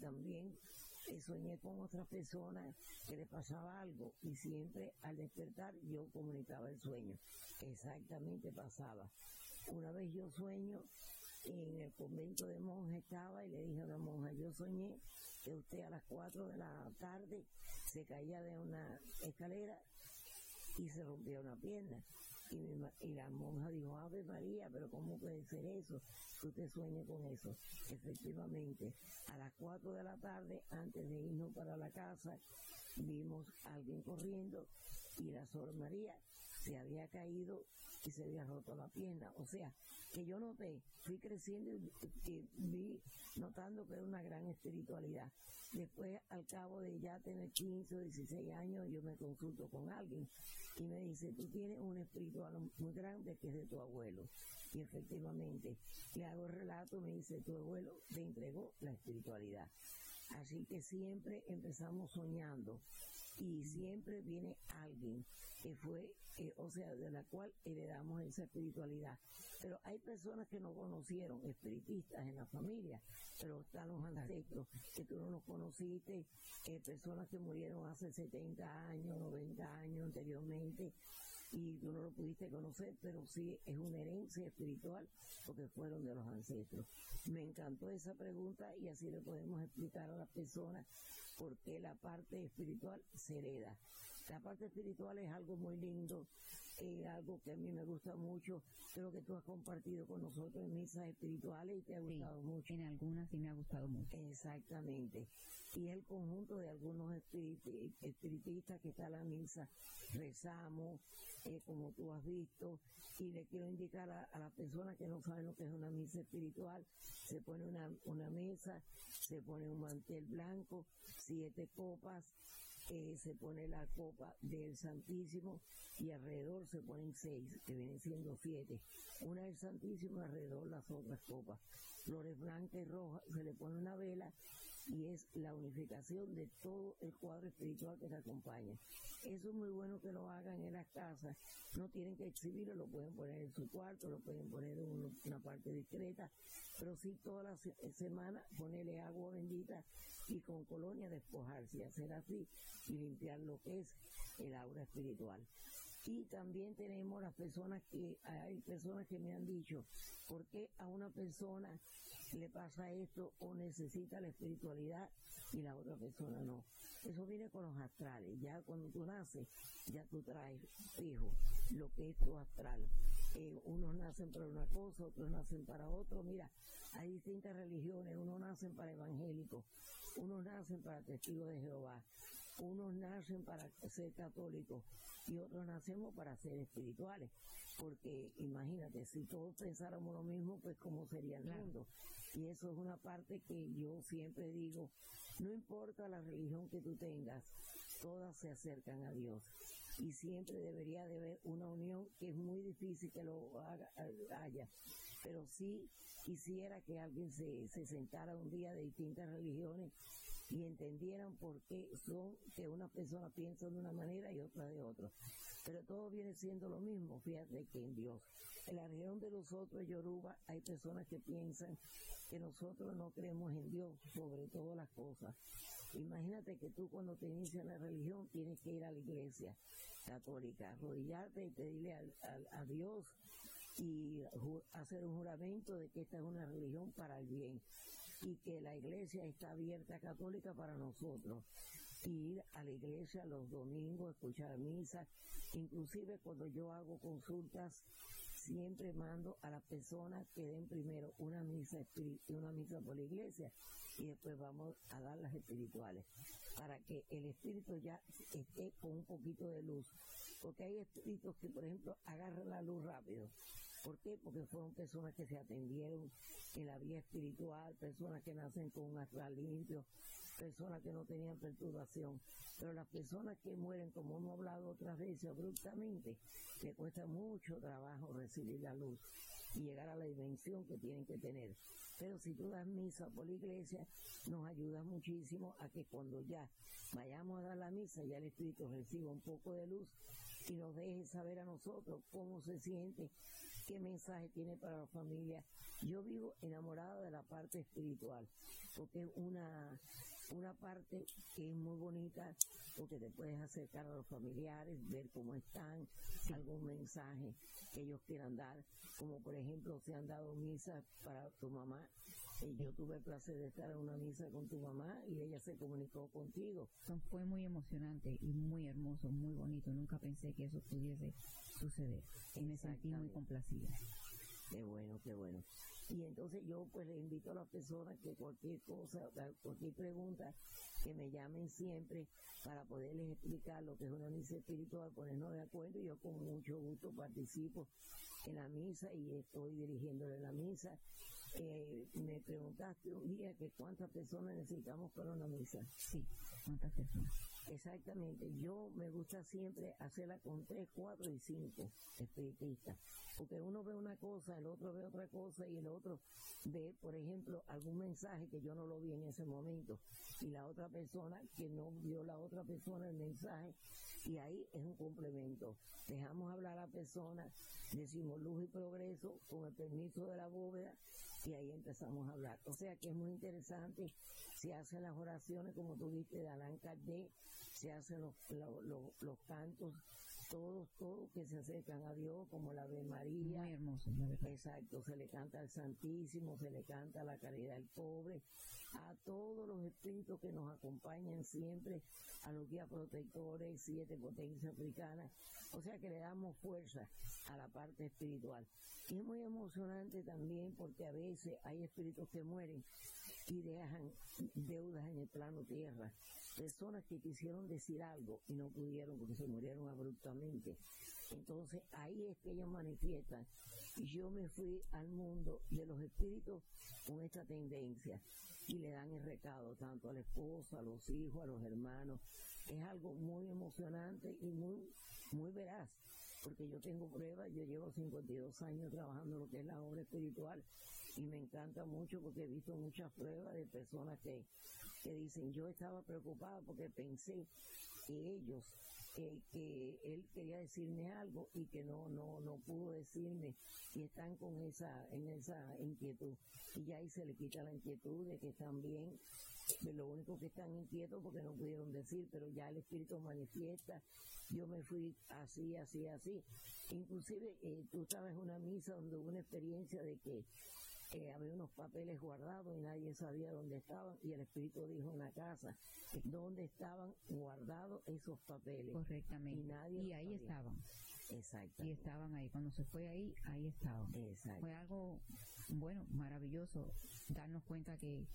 También eh, soñé con otras personas que le pasaba algo y siempre al despertar yo comunicaba el sueño, exactamente pasaba. Una vez yo sueño, en el convento de monjas estaba y le dije a la monja, yo soñé que usted a las 4 de la tarde se caía de una escalera y se rompió una pierna. Y, la monja dijo, Ave María, pero ¿cómo puede ser eso? Que usted sueñe con eso. Efectivamente, a las 4 de la tarde, antes de irnos para la casa, vimos a alguien corriendo y la Sor María se había caído y se había roto la pierna. O sea, que yo noté, fui creciendo y vi notando que era una gran espiritualidad. Después, al cabo de ya tener 15 o 16 años, yo me consulto con alguien y me dice, tú tienes un espiritual muy grande que es de tu abuelo. Y efectivamente, le hago el relato, me dice, tu abuelo te entregó la espiritualidad. Así que siempre empezamos soñando y siempre viene alguien que fue, eh, o sea, de la cual heredamos esa espiritualidad. Pero hay personas que no conocieron, espiritistas en la familia, pero están los ancestros que tú no los conociste, personas que murieron hace 70 años, 90 años anteriormente, y tú no lo pudiste conocer, pero sí es una herencia espiritual porque fueron de los ancestros. Me encantó esa pregunta y así le podemos explicar a las personas por qué la parte espiritual se hereda. La parte espiritual es algo muy lindo, eh, algo que a mí me gusta mucho, creo que tú has compartido con nosotros en misas espirituales y te ha gustado sí, mucho. En algunas sí me ha gustado mucho. Exactamente. Y el conjunto de algunos espirit espiritistas que está en la misa, rezamos, eh, como tú has visto, y le quiero indicar a, a las personas que no saben lo que es una misa espiritual, se pone una, una mesa, se pone un mantel blanco, siete copas, eh, se pone la copa del Santísimo y alrededor se ponen seis, que vienen siendo siete. Una del Santísimo alrededor las otras copas. Flores blancas y rojas, se le pone una vela y es la unificación de todo el cuadro espiritual que te acompaña. Eso es muy bueno que lo hagan en las casas, no tienen que exhibirlo, lo pueden poner en su cuarto, lo pueden poner en una, parte discreta, pero sí toda la se semana ponerle agua bendita y con colonia despojarse y hacer así y limpiar lo que es el aura espiritual. Y también tenemos las personas que, hay personas que me han dicho, ¿por qué a una persona le pasa esto o necesita la espiritualidad y la otra persona no? Eso viene con los astrales. Ya cuando tú naces, ya tú traes fijo lo que es tu astral. Eh, unos nacen para una cosa, otros nacen para otro. Mira, hay distintas religiones. Unos nacen para evangélicos, unos nacen para testigos de Jehová, unos nacen para ser católicos y otros nacemos para ser espirituales. Porque imagínate, si todos pensáramos lo mismo, pues cómo sería el mundo. Y eso es una parte que yo siempre digo, no importa la religión que tú tengas, todas se acercan a Dios. Y siempre debería de haber una unión que es muy difícil que lo haya. Pero sí quisiera que alguien se, se sentara un día de distintas religiones y entendieran por qué son que una persona piensa de una manera y otra de otra. Pero todo viene siendo lo mismo, fíjate que en Dios. En la región de nosotros, Yoruba, hay personas que piensan que nosotros no creemos en Dios sobre todas las cosas. Imagínate que tú cuando te inicias la religión tienes que ir a la iglesia católica, arrodillarte y pedirle a Dios y hacer un juramento de que esta es una religión para el bien y que la iglesia está abierta católica para nosotros. Ir a la iglesia los domingos, escuchar misa, inclusive cuando yo hago consultas, siempre mando a las personas que den primero una misa, una misa por la iglesia y después vamos a dar las espirituales, para que el espíritu ya esté con un poquito de luz. Porque hay espíritus que, por ejemplo, agarran la luz rápido ¿Por qué? Porque fueron personas que se atendieron en la vía espiritual, personas que nacen con un astral limpio, personas que no tenían perturbación. Pero las personas que mueren, como hemos hablado otras veces, abruptamente, le cuesta mucho trabajo recibir la luz y llegar a la dimensión que tienen que tener. Pero si tú das misa por la iglesia, nos ayuda muchísimo a que cuando ya vayamos a dar la misa, ya el Espíritu reciba un poco de luz y nos deje saber a nosotros cómo se siente qué mensaje tiene para la familia. Yo vivo enamorada de la parte espiritual, porque es una, una parte que es muy bonita, porque te puedes acercar a los familiares, ver cómo están, algún mensaje que ellos quieran dar, como por ejemplo se han dado misas para tu mamá. Y yo tuve el placer de estar en una misa con tu mamá y ella se comunicó contigo. Fue muy emocionante y muy hermoso, muy bonito. Nunca pensé que eso pudiese suceder. Y me sentí muy complacida. Qué bueno, qué bueno. Y entonces yo pues le invito a las personas que cualquier cosa, cualquier pregunta, que me llamen siempre para poderles explicar lo que es una misa espiritual, ponernos de acuerdo. Y yo con mucho gusto participo en la misa y estoy dirigiéndole la misa. Eh, me preguntaste un día que cuántas personas necesitamos para una misa. Sí, cuántas personas. Exactamente, yo me gusta siempre hacerla con tres, cuatro y cinco espiritistas, porque uno ve una cosa, el otro ve otra cosa y el otro ve, por ejemplo, algún mensaje que yo no lo vi en ese momento y la otra persona que no vio la otra persona el mensaje y ahí es un complemento. Dejamos hablar a la persona, decimos luz y progreso con el permiso de la bóveda y ahí empezamos a hablar. O sea que es muy interesante, se hacen las oraciones como tú viste de Alan Kardec, se hacen los, los, cantos, todos, todos que se acercan a Dios, como la de María. Muy hermoso, Exacto, se le canta al Santísimo, se le canta a la caridad del pobre, a todos los espíritus que nos acompañan siempre, a los guías protectores, siete potencias africanas, o sea que le damos fuerza a la parte espiritual. Y es muy emocionante también porque a veces hay espíritus que mueren y dejan deudas en el plano tierra. Personas que quisieron decir algo y no pudieron porque se murieron abruptamente. Entonces ahí es que ellos manifiestan. Y yo me fui al mundo de los espíritus con esta tendencia y le dan el recado tanto a la esposa, a los hijos, a los hermanos. Es algo muy emocionante y muy, muy veraz porque yo tengo pruebas, yo llevo 52 años trabajando lo que es la obra espiritual y me encanta mucho porque he visto muchas pruebas de personas que, que dicen, yo estaba preocupada porque pensé que ellos, eh, que él quería decirme algo y que no, no, no pudo decirme y están con esa, en esa inquietud. Y ya ahí se le quita la inquietud de que están bien, de lo único que están inquietos porque no pudieron decir, pero ya el Espíritu manifiesta yo me fui así, así, así. Inclusive eh, tú estabas en una misa donde hubo una experiencia de que eh, había unos papeles guardados y nadie sabía dónde estaban y el Espíritu dijo en la casa dónde estaban guardados esos papeles. Correctamente. Y nadie Y lo ahí sabía. estaban. Exacto. Y estaban ahí. Cuando se fue ahí, ahí estaban. Exacto. Fue algo, bueno, maravilloso darnos cuenta que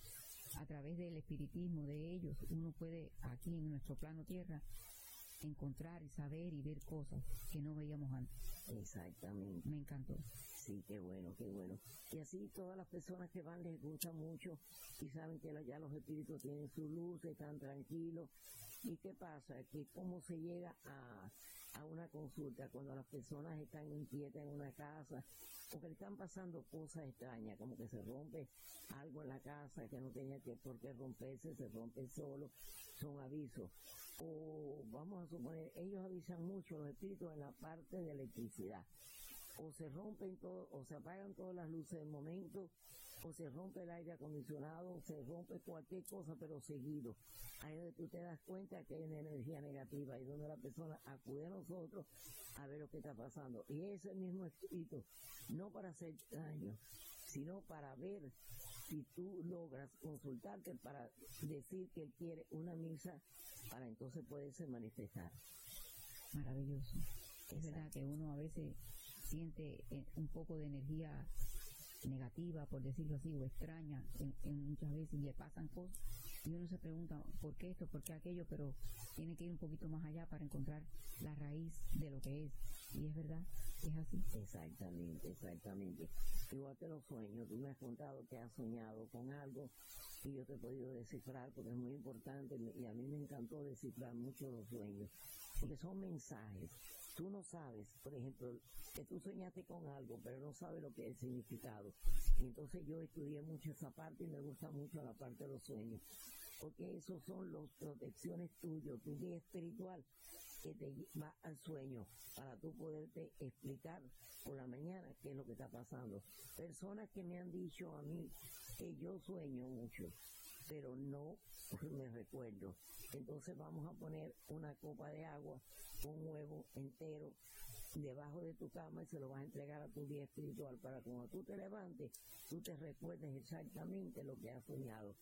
a través del espiritismo de ellos uno puede aquí en nuestro plano tierra encontrar y saber y ver cosas que no veíamos antes. Exactamente. Me encantó. Sí, qué bueno, qué bueno. Y así todas las personas que van les gusta mucho y saben que ya los espíritus tienen su luz, están tranquilos. ¿Y qué pasa? Que cómo se llega a, a una consulta cuando las personas están inquietas en una casa o que están pasando cosas extrañas, como que se rompe algo en la casa que no tenía que por qué romperse, se rompe solo, son avisos. O vamos a suponer, ellos avisan mucho los espíritus en la parte de electricidad o se rompen todo, o se apagan todas las luces de momento, o se rompe el aire acondicionado, o se rompe cualquier cosa, pero seguido. Ahí es donde tú te das cuenta que hay una energía negativa y donde la persona acude a nosotros a ver lo que está pasando. Y ese mismo espíritu, no para hacer daño, sino para ver si tú logras consultarte para decir que él quiere una misa para entonces poderse manifestar. Maravilloso. Es Exacto. verdad que uno a veces siente eh, un poco de energía negativa, por decirlo así, o extraña en, muchas veces le pasan cosas y uno se pregunta por qué esto, por qué aquello, pero tiene que ir un poquito más allá para encontrar la raíz de lo que es. Y es verdad, es así. Exactamente, exactamente. Igual que los sueños, tú me has contado que has soñado con algo y yo te he podido descifrar porque es muy importante y a mí me encantó descifrar mucho los sueños, porque son mensajes. Tú no sabes, por ejemplo, que tú soñaste con algo, pero no sabes lo que es el significado. Entonces yo estudié mucho esa parte y me gusta mucho la parte de los sueños, porque esos son las protecciones tuyas, tu guía espiritual que te va al sueño para tú poderte explicar por la mañana qué es lo que está pasando. Personas que me han dicho a mí que yo sueño mucho, pero no me recuerdo. Entonces vamos a poner una copa de agua, un huevo entero debajo de tu cama y se lo vas a entregar a tu guía espiritual para cuando tú te levantes, tú te recuerdes exactamente lo que has soñado.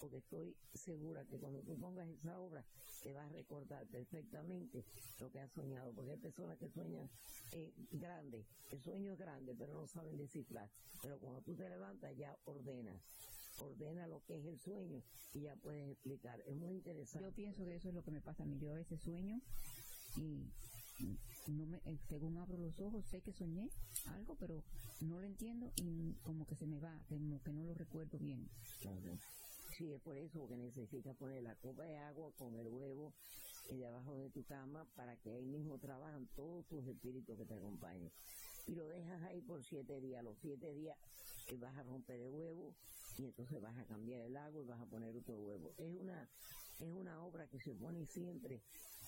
Porque estoy segura que cuando tú pongas esa obra, te vas a recordar perfectamente lo que has soñado. Porque hay personas que sueñan eh, grande, el sueño es grande, pero no saben descifrar. Pero cuando tú te levantas, ya ordenas. Ordena lo que es el sueño y ya puedes explicar. Es muy interesante. Yo pienso que eso es lo que me pasa a mí. Yo a veces sueño y no me, eh, según abro los ojos sé que soñé algo, pero no lo entiendo y como que se me va, como que no lo recuerdo bien. Claro. Sí, es por eso que necesitas poner la copa de agua con el huevo y debajo de tu cama para que ahí mismo trabajan todos tus espíritus que te acompañen. Y lo dejas ahí por siete días. Los siete días que vas a romper el huevo y entonces vas a cambiar el agua y vas a poner otro huevo. Es una, es una obra que se pone siempre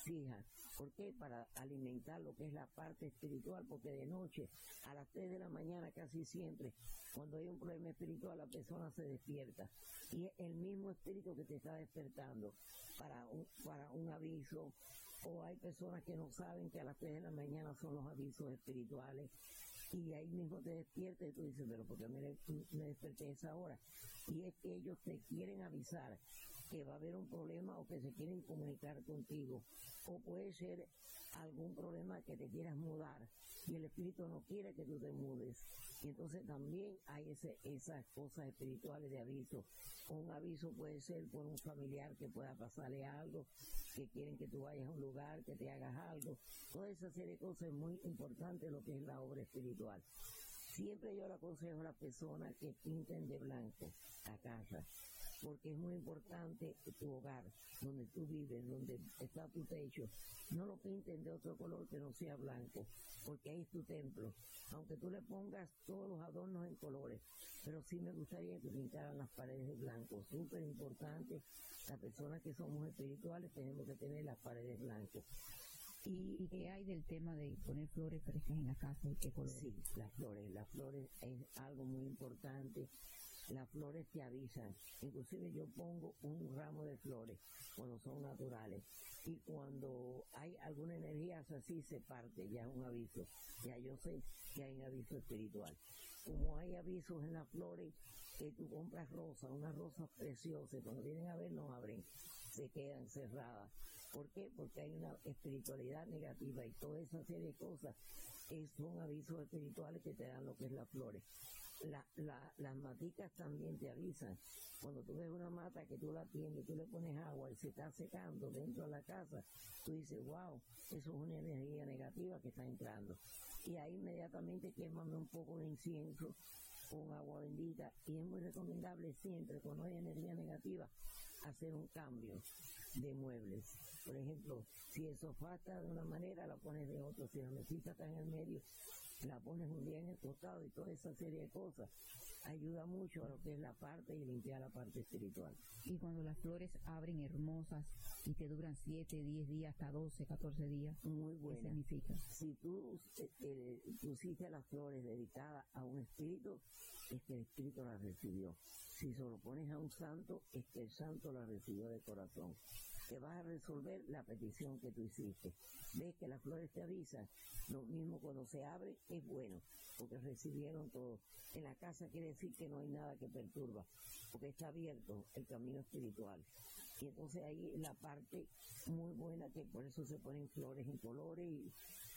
fija. ¿Por qué? Para alimentar lo que es la parte espiritual, porque de noche, a las 3 de la mañana casi siempre, cuando hay un problema espiritual, la persona se despierta. Y es el mismo espíritu que te está despertando para un, para un aviso. O hay personas que no saben que a las 3 de la mañana son los avisos espirituales. Y ahí mismo te despiertas y tú dices, pero ¿por qué me, me desperté a esa hora? Y es que ellos te quieren avisar que va a haber un problema o que se quieren comunicar contigo. O puede ser algún problema que te quieras mudar y el espíritu no quiere que tú te mudes. Y entonces también hay ese, esas cosas espirituales de aviso. Un aviso puede ser por un familiar que pueda pasarle algo, que quieren que tú vayas a un lugar, que te hagas algo. Toda esa serie de cosas es muy importante lo que es la obra espiritual. Siempre yo le aconsejo a las personas que pinten de blanco la casa porque es muy importante tu hogar, donde tú vives, donde está tu techo. No lo pinten de otro color que no sea blanco, porque ahí es tu templo. Aunque tú le pongas todos los adornos en colores, pero sí me gustaría que pintaran las paredes de blanco. Súper importante, las personas que somos espirituales tenemos que tener las paredes blancas. ¿Y, ¿Y qué hay del tema de poner flores frescas en la casa qué color? Sí, las flores, las flores es algo muy importante las flores te avisan. Inclusive yo pongo un ramo de flores cuando son naturales. y cuando hay alguna energía así se parte, ya es un aviso, ya yo sé que hay un aviso espiritual. Como hay avisos en las flores, que tú compras rosas, unas rosas preciosas, cuando vienen a ver no abren, se quedan cerradas. ¿Por qué? Porque hay una espiritualidad negativa y toda esa serie de cosas son avisos espirituales que te dan lo que es las flores. La, la, las maticas también te avisan. Cuando tú ves una mata que tú la tienes, tú le pones agua y se está secando dentro de la casa, tú dices, wow, eso es una energía negativa que está entrando. Y ahí inmediatamente quémame un poco de incienso con agua bendita y es muy recomendable siempre cuando hay energía negativa hacer un cambio de muebles. Por ejemplo, si el sofá está de una manera, la pones de otra. Si la mesita está en el medio, la pones un día en el costado y toda esa serie de cosas ayuda mucho a lo que es la parte y limpiar la parte espiritual. Y cuando las flores abren hermosas y te duran 7, 10 días, hasta 12, 14 días, muy buena. ¿qué significa? Si tú eh, eh, pusiste las flores dedicadas a un espíritu, es que el espíritu las recibió. Si se lo pones a un santo, es que el santo la recibió de corazón que vas a resolver la petición que tú hiciste. Ves que las flores te avisan, lo mismo cuando se abre es bueno, porque recibieron todo. En la casa quiere decir que no hay nada que perturba, porque está abierto el camino espiritual. Y entonces ahí la parte muy buena que por eso se ponen flores en colores y,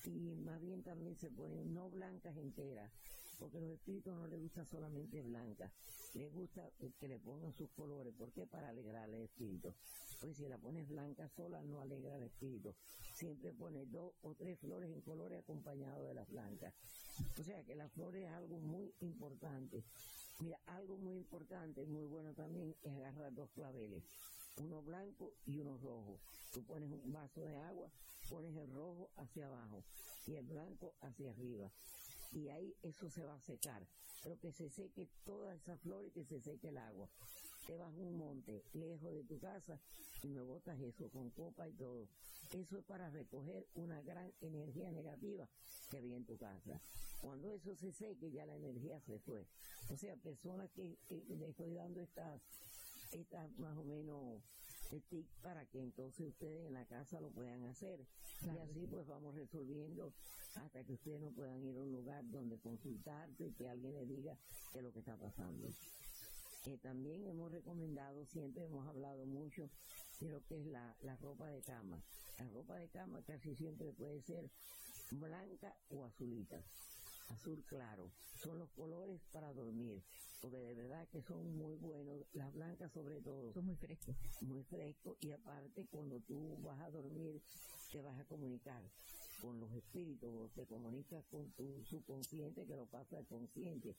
y más bien también se ponen no blancas enteras, porque los espíritus no les gusta solamente blanca, les gusta que le pongan sus colores, ¿por qué? Para alegrar al espíritu. Pues si la pones blanca sola no alegra al espíritu, siempre pone dos o tres flores en colores acompañados de las blancas. O sea que la flor es algo muy importante. Mira, algo muy importante, muy bueno también, es agarrar dos claveles, uno blanco y uno rojo. Tú pones un vaso de agua, pones el rojo hacia abajo y el blanco hacia arriba y ahí eso se va a secar. Pero que se seque toda esa flor y que se seque el agua. Te vas a un monte lejos de tu casa y me botas eso con copa y todo. Eso es para recoger una gran energía negativa que había en tu casa. Cuando eso se seque ya la energía se fue. O sea, personas que, que le estoy dando estas, estas más o menos para que entonces ustedes en la casa lo puedan hacer. Y así pues vamos resolviendo hasta que ustedes no puedan ir a un lugar donde consultarse y que alguien les diga qué es lo que está pasando. Eh, también hemos recomendado, siempre hemos hablado mucho de lo que es la, la ropa de cama. La ropa de cama casi siempre puede ser blanca o azulita azul claro. Son los colores para dormir, porque de verdad que son muy buenos, las blancas sobre todo. Son muy frescos. Muy frescos y aparte cuando tú vas a dormir te vas a comunicar con los espíritus, te comunicas con tu subconsciente que lo pasa al consciente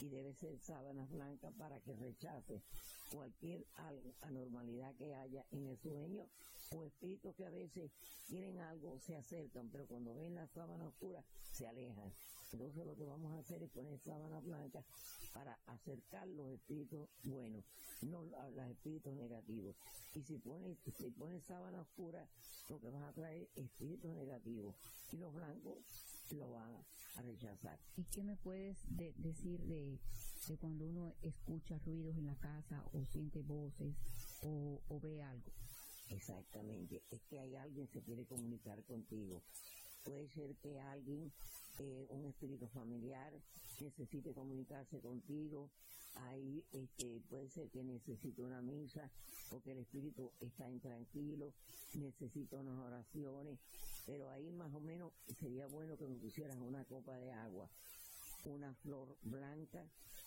y debe ser sábanas blancas para que rechace cualquier anormalidad que haya en el sueño o espíritus que a veces quieren algo, se acercan, pero cuando ven la sábana oscura se alejan. Entonces lo que vamos a hacer es poner sábana blanca para acercar los espíritus buenos, no los espíritus negativos. Y si pones, si pones sábana oscura, lo que vas a traer es espíritus negativos. Y los blancos lo van a rechazar. ¿Y qué me puedes decir de, cuando uno escucha ruidos en la casa o siente voces o ve algo? Exactamente, es que hay alguien que se quiere comunicar contigo. Puede ser que alguien eh, un espíritu familiar necesite comunicarse contigo, ahí este, puede ser que necesite una misa, porque el espíritu está intranquilo, necesita unas oraciones, pero ahí más o menos sería bueno que me pusieran una copa de agua, una flor blanca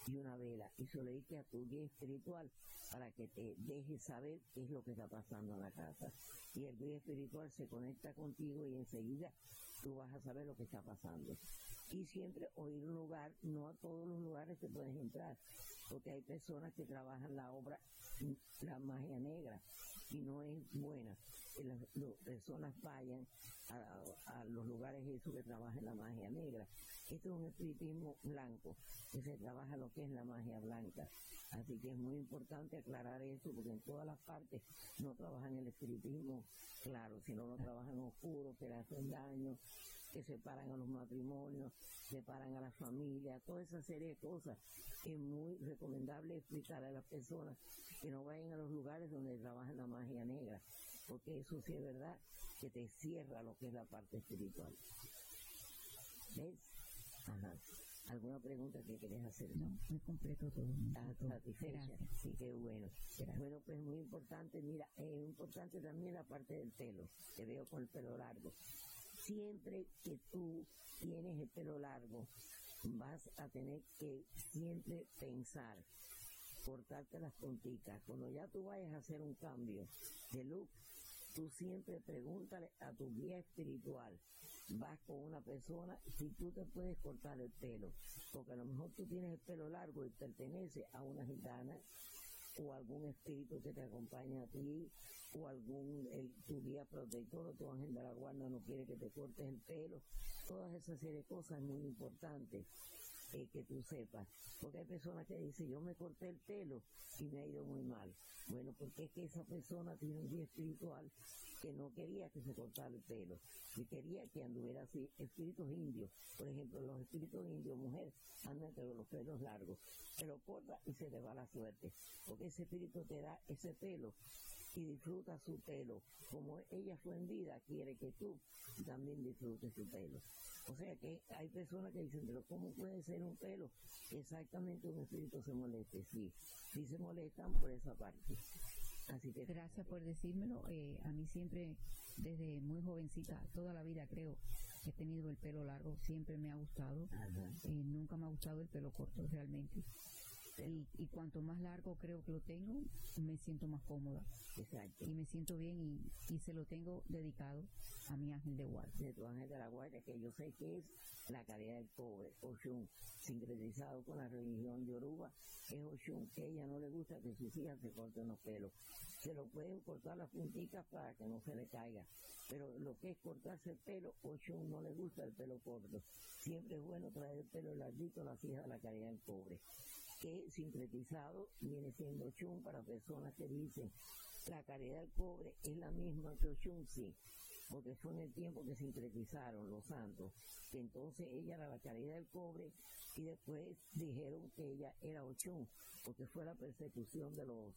y una vela, y se lo dedique a tu guía espiritual para que te deje saber qué es lo que está pasando en la casa. Y el guía espiritual se conecta contigo y enseguida tú vas a saber lo que está pasando. Y siempre oír un lugar, no a todos los lugares te puedes entrar, porque hay personas que trabajan la obra, la magia negra, y no es buena que las, personas vayan a, los lugares esos que trabajan la magia negra. Esto es un espiritismo blanco, que se trabaja lo que es la magia blanca. Así que es muy importante aclarar eso, porque en todas las partes no trabajan el espiritismo claro, sino lo trabajan oscuro, que le hacen daño, que separan a los matrimonios, separan a la familia, toda esa serie de cosas. Es muy recomendable explicar a las personas que no vayan a los lugares donde trabajan la magia negra, porque eso sí es verdad que te cierra lo que es la parte espiritual. ¿Ves? Ajá. ¿Alguna pregunta que querés hacer? No, muy completo todo. muy ¿Estás completo. satisfecha? Gracias, sí. Qué bueno. Gracias. Bueno, pues muy importante, mira, es importante también la parte del pelo. Te veo con el pelo largo. Siempre que tú tienes el pelo largo, vas a tener que siempre pensar, cortarte las punticas. Cuando ya tú vayas a hacer un cambio de look, tú siempre pregúntale a tu guía espiritual. Vas con una persona, si tú te puedes cortar el pelo, porque a lo mejor tú tienes el pelo largo y pertenece a una gitana, o algún espíritu que te acompaña a ti, o algún, tu guía protector o tu ángel de la guarda no quiere que te cortes el pelo. Todas esas serie de cosas es muy importante eh, que tú sepas. Porque hay personas que dicen, yo me corté el pelo y me ha ido muy mal. Bueno, porque es que esa persona tiene un guía espiritual que no quería que se cortara el pelo, y quería que anduviera así. Espíritus indios, por ejemplo, los espíritus indios, mujer, andan con los pelos largos, se lo corta y se le va la suerte, porque ese espíritu te da ese pelo y disfruta su pelo. Como ella fue en vida, quiere que tú también disfrutes su pelo. O sea que hay personas que dicen, pero ¿cómo puede ser un pelo? Exactamente un espíritu se moleste, sí, sí se molestan por esa parte. Así que Gracias por decírmelo. Eh, a mí siempre, desde muy jovencita, toda la vida creo, he tenido el pelo largo, siempre me ha gustado. Eh, nunca me ha gustado el pelo corto realmente. Y, y cuanto más largo creo que lo tengo, me siento más cómoda exacto. y me siento bien y, y se lo tengo dedicado a mi ángel de guardia. de tu ángel de la guardia, que yo sé que es la calidad del pobre, Oshun, sincretizado con la religión yoruba, es Oshun, que a ella no le gusta que sus hijas se corten los pelos. Se lo pueden cortar las puntitas para que no se le caiga, pero lo que es cortarse el pelo, Oshun no le gusta el pelo corto. Siempre es bueno traer el pelo larguito a las hijas de la calidad del pobre que sincretizado viene siendo Ochun para personas que dicen la caridad del pobre es la misma que Ochun, sí, porque fue en el tiempo que sincretizaron los santos, que entonces ella era la caridad del pobre y después dijeron que ella era Ochun, porque fue la persecución de los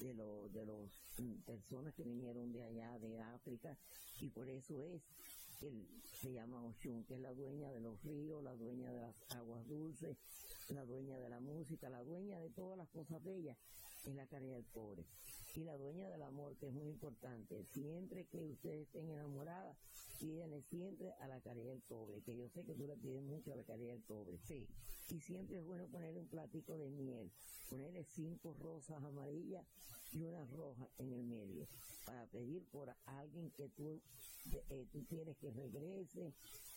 de los de los mm, personas que vinieron de allá de África y por eso es que se llama Oshun, que es la dueña de los ríos, la dueña de las aguas dulces, la dueña de la música, la dueña de todas las cosas bellas, es la caridad del pobre. Y la dueña del amor, que es muy importante. Siempre que ustedes estén enamoradas, pídenle siempre a la caridad del pobre, que yo sé que tú le pides mucho a la caridad del pobre. Sí. Y siempre es bueno ponerle un platico de miel, ponerle cinco rosas amarillas y una roja en el medio, para pedir por alguien que tú, eh, tú quieres que regrese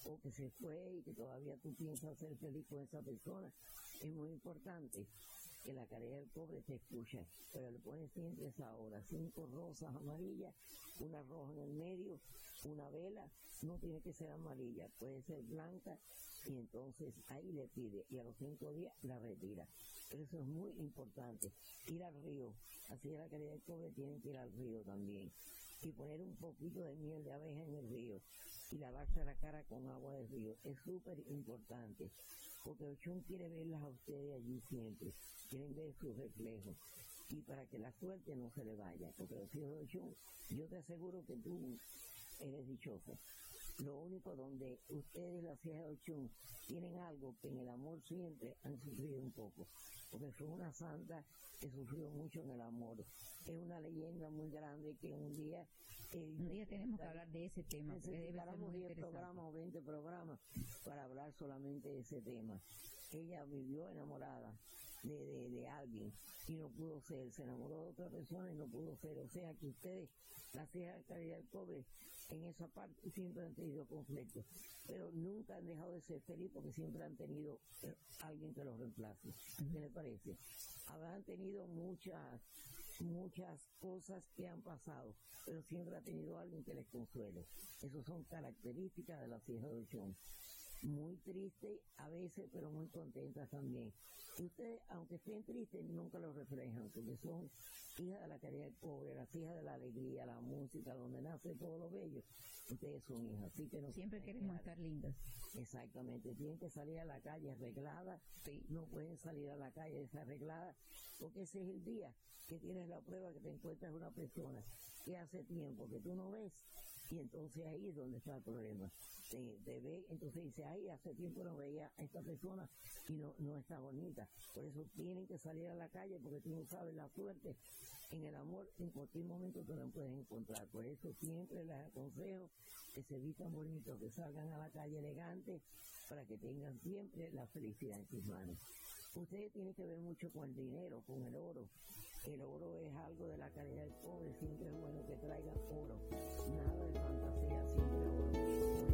o que se fue y que todavía tú piensas ser feliz con esa persona. Es muy importante que la caridad del pobre te escucha, pero le pones siempre esa hora, cinco rosas amarillas, una roja en el medio, una vela, no tiene que ser amarilla, puede ser blanca, y entonces ahí le pide, y a los cinco días la retira. Pero eso es muy importante, ir al río, así la caridad del pobre, tienen que ir al río también, y poner un poquito de miel de abeja en el río, y lavarse la cara con agua del río, es súper importante porque Ochun quiere verlas a ustedes allí siempre, quieren ver su reflejo. Y para que la suerte no se le vaya, Ochun, yo te aseguro que tú eres dichoso. Lo único donde ustedes, las hijas de Ochun, tienen algo que en el amor siempre han sufrido un poco, porque fue una santa que sufrió mucho en el amor. Es una leyenda muy grande que un día... eh, Un día tenemos que hablar de ese tema, muy 10 interesante. programas o 20 programas para hablar solamente de ese tema. Ella vivió enamorada de, de, de alguien y no pudo ser, se enamoró de otra persona y no pudo ser. O sea que ustedes, las hijas de calidad del pobre, en esa parte siempre han tenido conflictos, pero nunca han dejado de ser felices porque siempre han tenido eh, alguien que los reemplace. ¿Qué le parece? Habrán tenido muchas muchas cosas que han pasado, pero siempre ha tenido alguien que les consuele. Esas son características de las hijas de Ochón. Muy tristes a veces, pero muy contentas también. Y ustedes, aunque estén tristes, nunca lo reflejan, porque son hijas de la caridad pobre, las hijas de la alegría, la música, donde nace todo lo bello. Ustedes son hijas, así que no Siempre queremos estar lindas. Exactamente, tienen que salir a la calle arregladas, no pueden salir a la calle desarregladas, porque ese es el día que tienes la prueba que te encuentras una persona que hace tiempo que tú no ves y entonces ahí es donde está el problema. Te, te ve, entonces dice, ay, hace tiempo no veía a esta persona y no, no está bonita. Por eso tienen que salir a la calle porque tú no sabes la suerte. En el amor, en cualquier momento te la puedes encontrar. Por eso siempre les aconsejo que se vistan bonitos, que salgan a la calle elegantes para que tengan siempre la felicidad en sus manos. Ustedes tienen que ver mucho con el dinero, con el oro. El oro es algo de la calidad del pobre, siempre es bueno que traigan oro. Nada de fantasía, siempre oro.